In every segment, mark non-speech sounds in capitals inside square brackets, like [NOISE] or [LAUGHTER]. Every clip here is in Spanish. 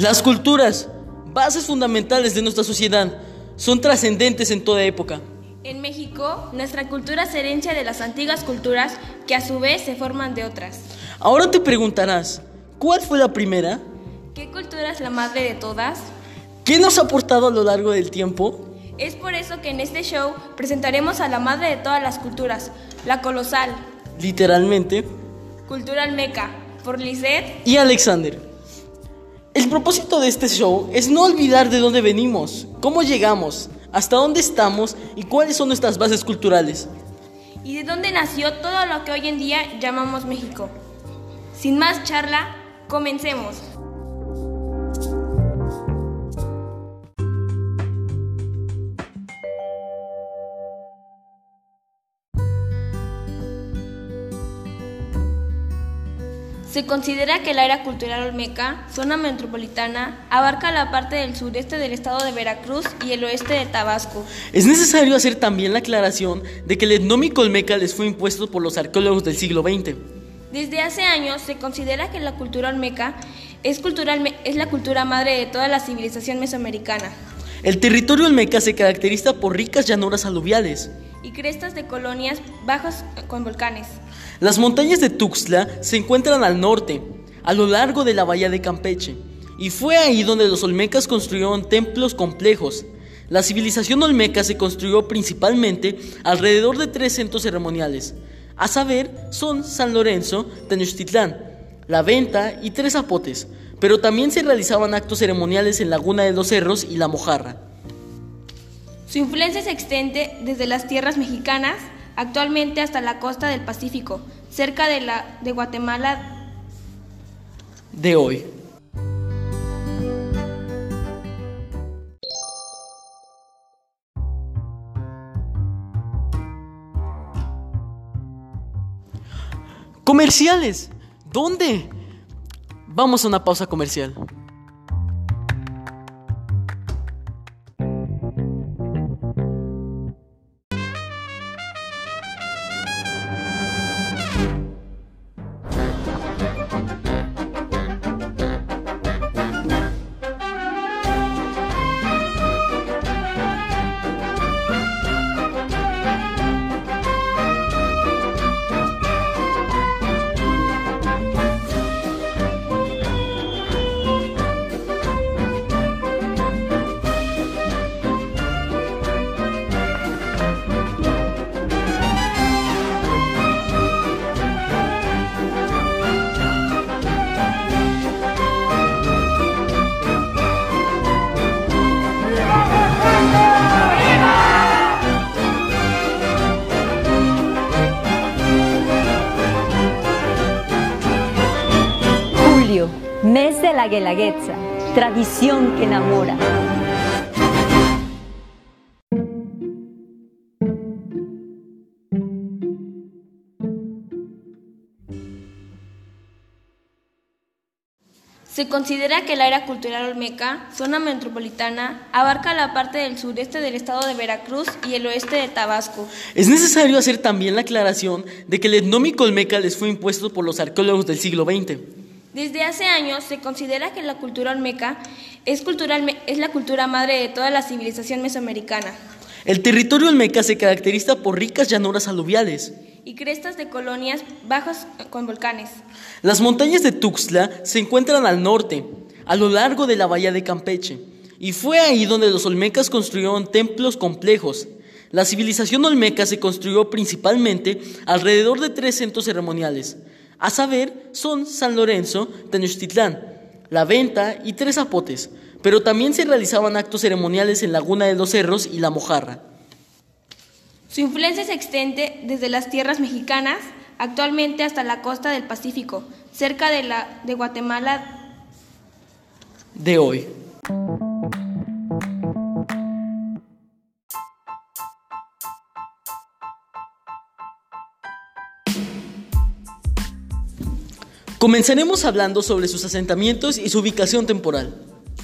Las culturas, bases fundamentales de nuestra sociedad, son trascendentes en toda época. En México, nuestra cultura es herencia de las antiguas culturas que a su vez se forman de otras. Ahora te preguntarás, ¿cuál fue la primera? ¿Qué cultura es la madre de todas? ¿Qué nos ha aportado a lo largo del tiempo? Es por eso que en este show presentaremos a la madre de todas las culturas, la colosal, Literalmente. Cultura Almeca, por Lisette Y Alexander. El propósito de este show es no olvidar de dónde venimos, cómo llegamos, hasta dónde estamos y cuáles son nuestras bases culturales. y de dónde nació todo lo que hoy en día llamamos México. Sin más charla, comencemos. Se considera que el área cultural olmeca, zona metropolitana, abarca la parte del sureste del estado de Veracruz y el oeste de Tabasco. Es necesario hacer también la aclaración de que el etnómico olmeca les fue impuesto por los arqueólogos del siglo XX. Desde hace años se considera que la cultura olmeca es, cultural- es la cultura madre de toda la civilización mesoamericana El territorio olmeca se caracteriza por ricas llanuras aluviales. y crestas de colonias bajas con volcanes. Las montañas de Tuxtla se encuentran al norte, a lo largo de la bahía de Campeche, y fue ahí donde los olmecas construyeron templos complejos. La civilización olmeca se construyó principalmente alrededor de tres centros ceremoniales, a saber, son San Lorenzo, Tenochtitlán, La Venta y Tres Zapotes, pero también se realizaban actos ceremoniales en Laguna de los Cerros y La Mojarra. Su influencia se extiende desde las tierras mexicanas actualmente hasta la costa del Pacífico, cerca de, la, de Guatemala. de hoy. Comerciales. ¿Dónde? Vamos a una pausa comercial. La Guelaguetza, tradición que enamora. Se considera que el área cultural olmeca, zona metropolitana, abarca la parte del sureste del estado de Veracruz y el oeste de Tabasco. Es necesario hacer también la aclaración de que el etnómico olmeca les fue impuesto por los arqueólogos del siglo XX. Desde hace años se considera que la cultura olmeca es, cultural- es la cultura madre de toda la civilización mesoamericana El territorio olmeca se caracteriza por ricas llanuras aluviales. y crestas de colonias bajas con volcanes. Las montañas de Tuxtla se encuentran al norte, a lo largo de la bahía de Campeche, y fue ahí donde los olmecas construyeron templos complejos. La civilización olmeca se construyó principalmente alrededor de tres centros ceremoniales, a saber, son San Lorenzo, Tenochtitlán, La Venta y Tres Zapotes, pero también se realizaban actos ceremoniales en Laguna de los Cerros y La Mojarra. Su influencia se extiende desde las tierras mexicanas actualmente hasta la costa del Pacífico, cerca de, la, de Guatemala. de hoy. Comenzaremos hablando sobre sus asentamientos y su ubicación temporal,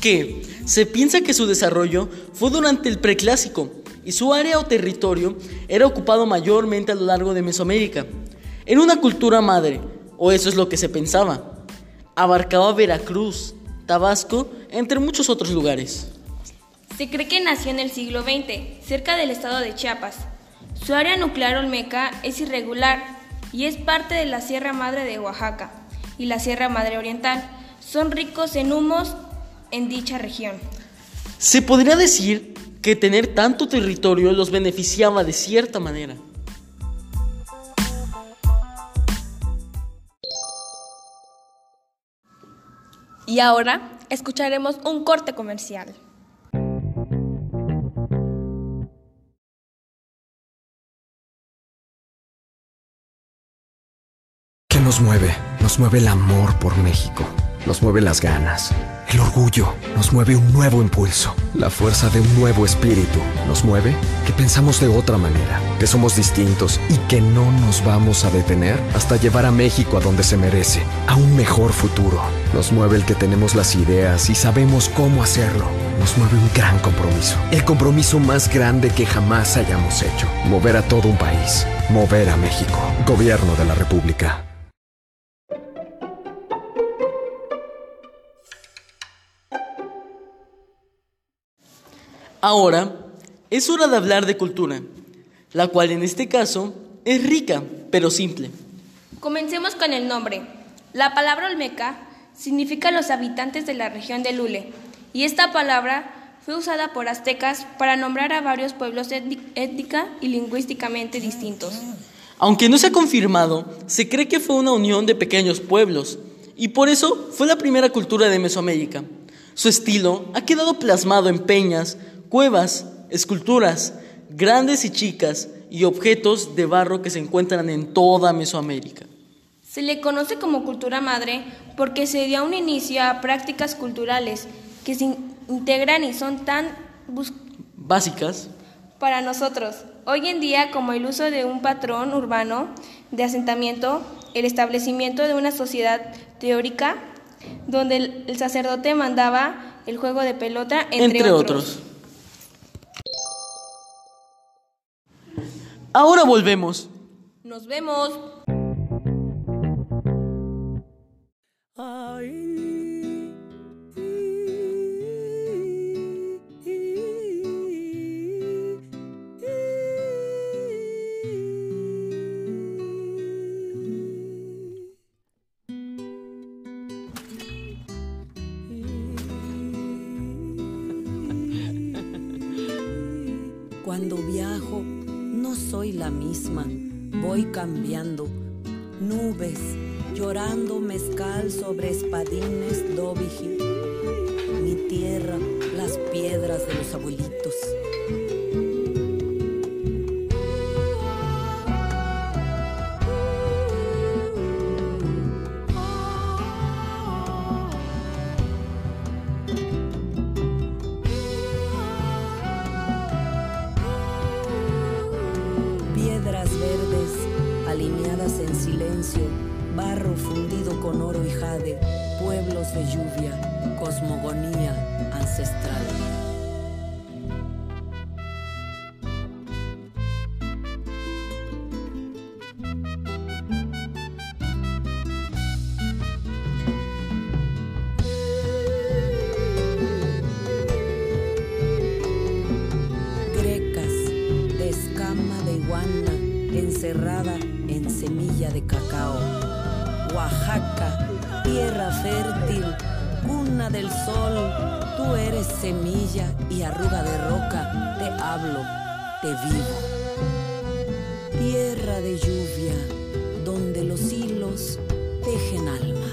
que se piensa que su desarrollo fue durante el preclásico y su área o territorio era ocupado mayormente a lo largo de Mesoamérica. Era una cultura madre, o eso es lo que se pensaba. Abarcaba Veracruz, Tabasco, entre muchos otros lugares. Se cree que nació en el siglo XX, cerca del estado de Chiapas. Su área nuclear olmeca es irregular y es parte de la Sierra Madre de Oaxaca y la Sierra Madre Oriental. Son ricos en humos en dicha región. Se podría decir que tener tanto territorio los beneficiaba de cierta manera. Y ahora escucharemos un corte comercial. ¿Qué nos mueve? Nos mueve el amor por México. Nos mueve las ganas. El orgullo nos mueve un nuevo impulso, la fuerza de un nuevo espíritu. Nos mueve que pensamos de otra manera, que somos distintos y que no nos vamos a detener hasta llevar a México a donde se merece, a un mejor futuro. Nos mueve el que tenemos las ideas y sabemos cómo hacerlo. Nos mueve un gran compromiso, el compromiso más grande que jamás hayamos hecho. Mover a todo un país, mover a México. Gobierno de la República. Ahora es hora de hablar de cultura, la cual en este caso es rica, pero simple. Comencemos con el nombre. La palabra olmeca significa los habitantes de la región de Lule, y esta palabra fue usada por aztecas para nombrar a varios pueblos étnica y lingüísticamente distintos. Aunque no se ha confirmado, se cree que fue una unión de pequeños pueblos, y por eso fue la primera cultura de Mesoamérica. Su estilo ha quedado plasmado en peñas, cuevas, esculturas, grandes y chicas, y objetos de barro que se encuentran en toda Mesoamérica. Se le conoce como cultura madre porque se dio un inicio a prácticas culturales que se integran y son tan básicas para nosotros. Hoy en día, como el uso de un patrón urbano de asentamiento, el establecimiento de una sociedad teórica donde el, sacerdote mandaba el juego de pelota, entre, otros. Ahora volvemos. Nos vemos. Voy cambiando. Nubes, llorando mezcal sobre espadines dobiji. Mi tierra, las piedras de los abuelitos. Barro fundido con oro y jade, pueblos de lluvia, cosmogonía ancestral. Grecas de escama de iguana encerrada en semilla de cacao. Oaxaca, tierra fértil, cuna del sol, tú eres semilla y arruga de roca, te hablo, te vivo. Tierra de lluvia, donde los hilos tejen almas.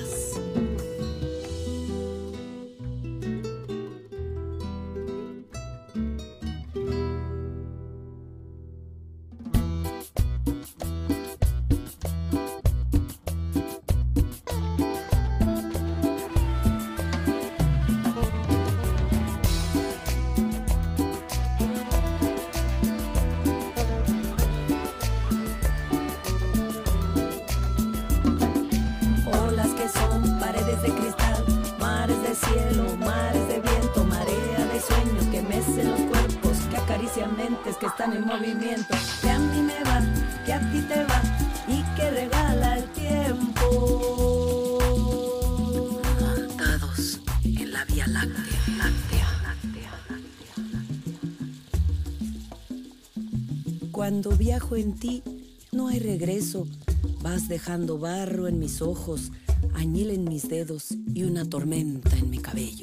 movimiento, que a mí me va, que a ti te va y que regala el tiempo. Montados en la Vía Láctea. láctea, láctea, láctea Cuando viajo en ti, no hay regreso. Vas dejando barro en mis ojos, añil en mis dedos y una tormenta en mi cabello.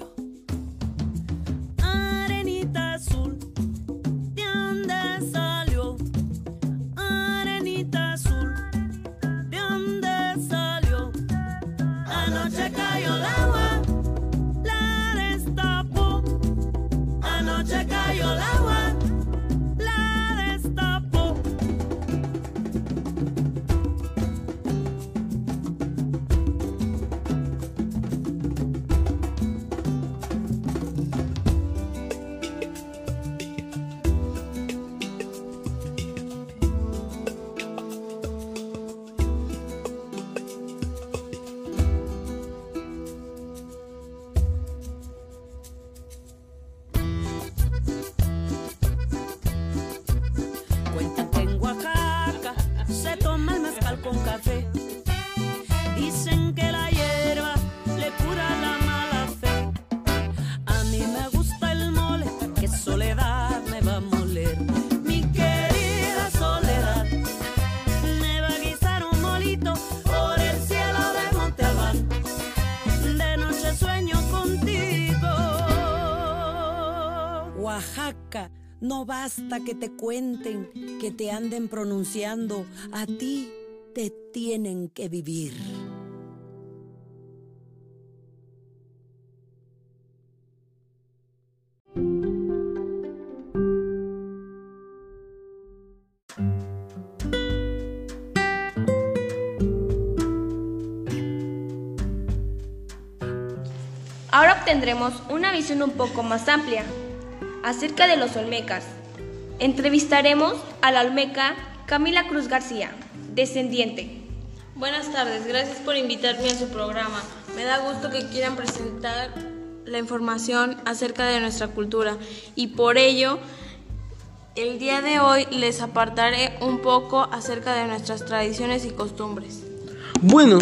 No basta que te cuenten, que te anden pronunciando, a ti te tienen que vivir. Ahora obtendremos una visión un poco más amplia acerca de los olmecas. Entrevistaremos a la olmeca Camila Cruz García, descendiente. Buenas tardes, gracias por invitarme a su programa. Me da gusto que quieran presentar la información acerca de nuestra cultura y por ello el día de hoy les apartaré un poco acerca de nuestras tradiciones y costumbres. Bueno,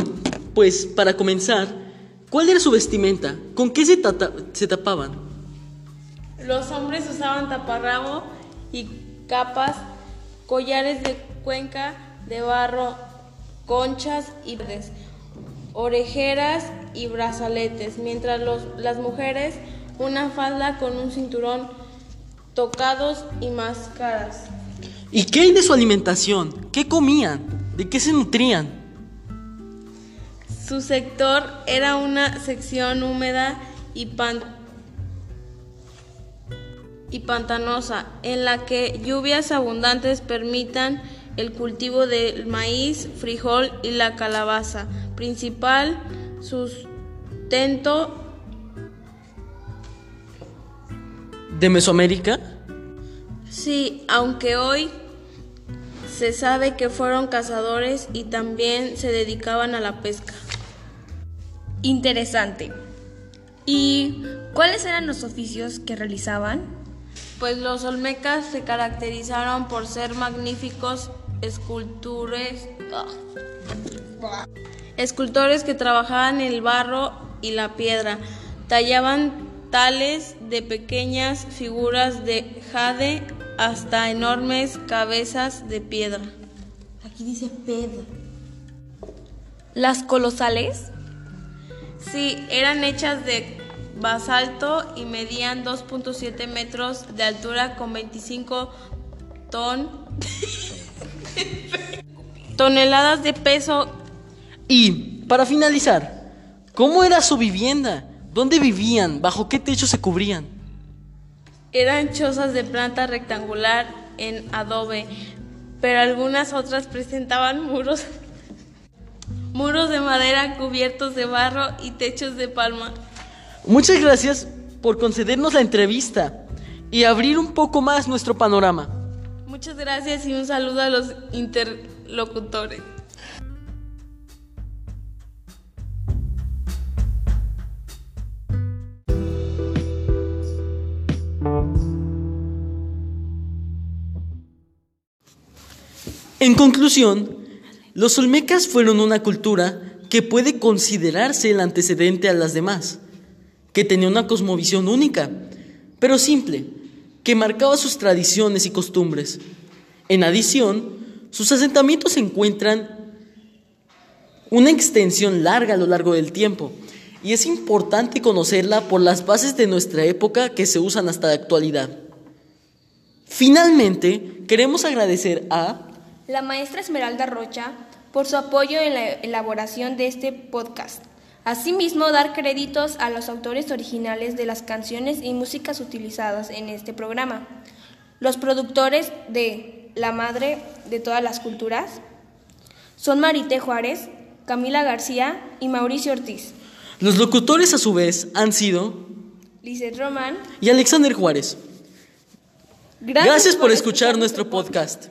pues para comenzar, ¿cuál era su vestimenta? ¿Con qué se, tata- se tapaban? Los hombres usaban taparrabo y capas, collares de cuenca de barro, conchas y verdes, orejeras y brazaletes, mientras los- las mujeres una falda con un cinturón, tocados y máscaras. ¿Y qué hay de su alimentación? ¿Qué comían? ¿De qué se nutrían? Su sector era una sección húmeda y, pan- y pantanosa, en la que lluvias abundantes permitan el cultivo del maíz, frijol y la calabaza. Principal sustento ¿De Mesoamérica? Sí, aunque hoy se sabe que fueron cazadores y también se dedicaban a la pesca. Interesante. ¿Y cuáles eran los oficios que realizaban? Pues los olmecas se caracterizaron por ser magníficos escultores, escultores que trabajaban el barro y la piedra. Tallaban tales de pequeñas figuras de jade hasta enormes cabezas de piedra. Aquí dice piedra. ¿Las colosales? Sí, eran hechas de basalto y medían 2.7 metros de altura con 25 ton [LAUGHS] toneladas de peso. Y, para finalizar, ¿cómo era su vivienda? ¿Dónde vivían? ¿Bajo qué techo se cubrían? Eran chozas de planta rectangular en adobe, pero algunas otras presentaban muros [LAUGHS] muros de madera cubiertos de barro y techos de palma. Muchas gracias por concedernos la entrevista y abrir un poco más nuestro panorama. Muchas gracias y un saludo a los interlocutores. En conclusión, los olmecas fueron una cultura que puede considerarse el antecedente a las demás, que tenía una cosmovisión única, pero simple, que marcaba sus tradiciones y costumbres, En adición, sus asentamientos encuentran una extensión larga a lo largo del tiempo y es importante conocerla por las bases de nuestra época que se usan hasta la actualidad. Finalmente, queremos agradecer a la maestra Esmeralda Rocha por su apoyo en la elaboración de este podcast. Asimismo, dar créditos a los autores originales de las canciones y músicas utilizadas en este programa. Los productores de La Madre de todas las culturas son Marité Juárez, Camila García y Mauricio Ortiz. Los locutores a su vez han sido Lizeth Román y Alexander Juárez. Gracias, por escuchar nuestro podcast.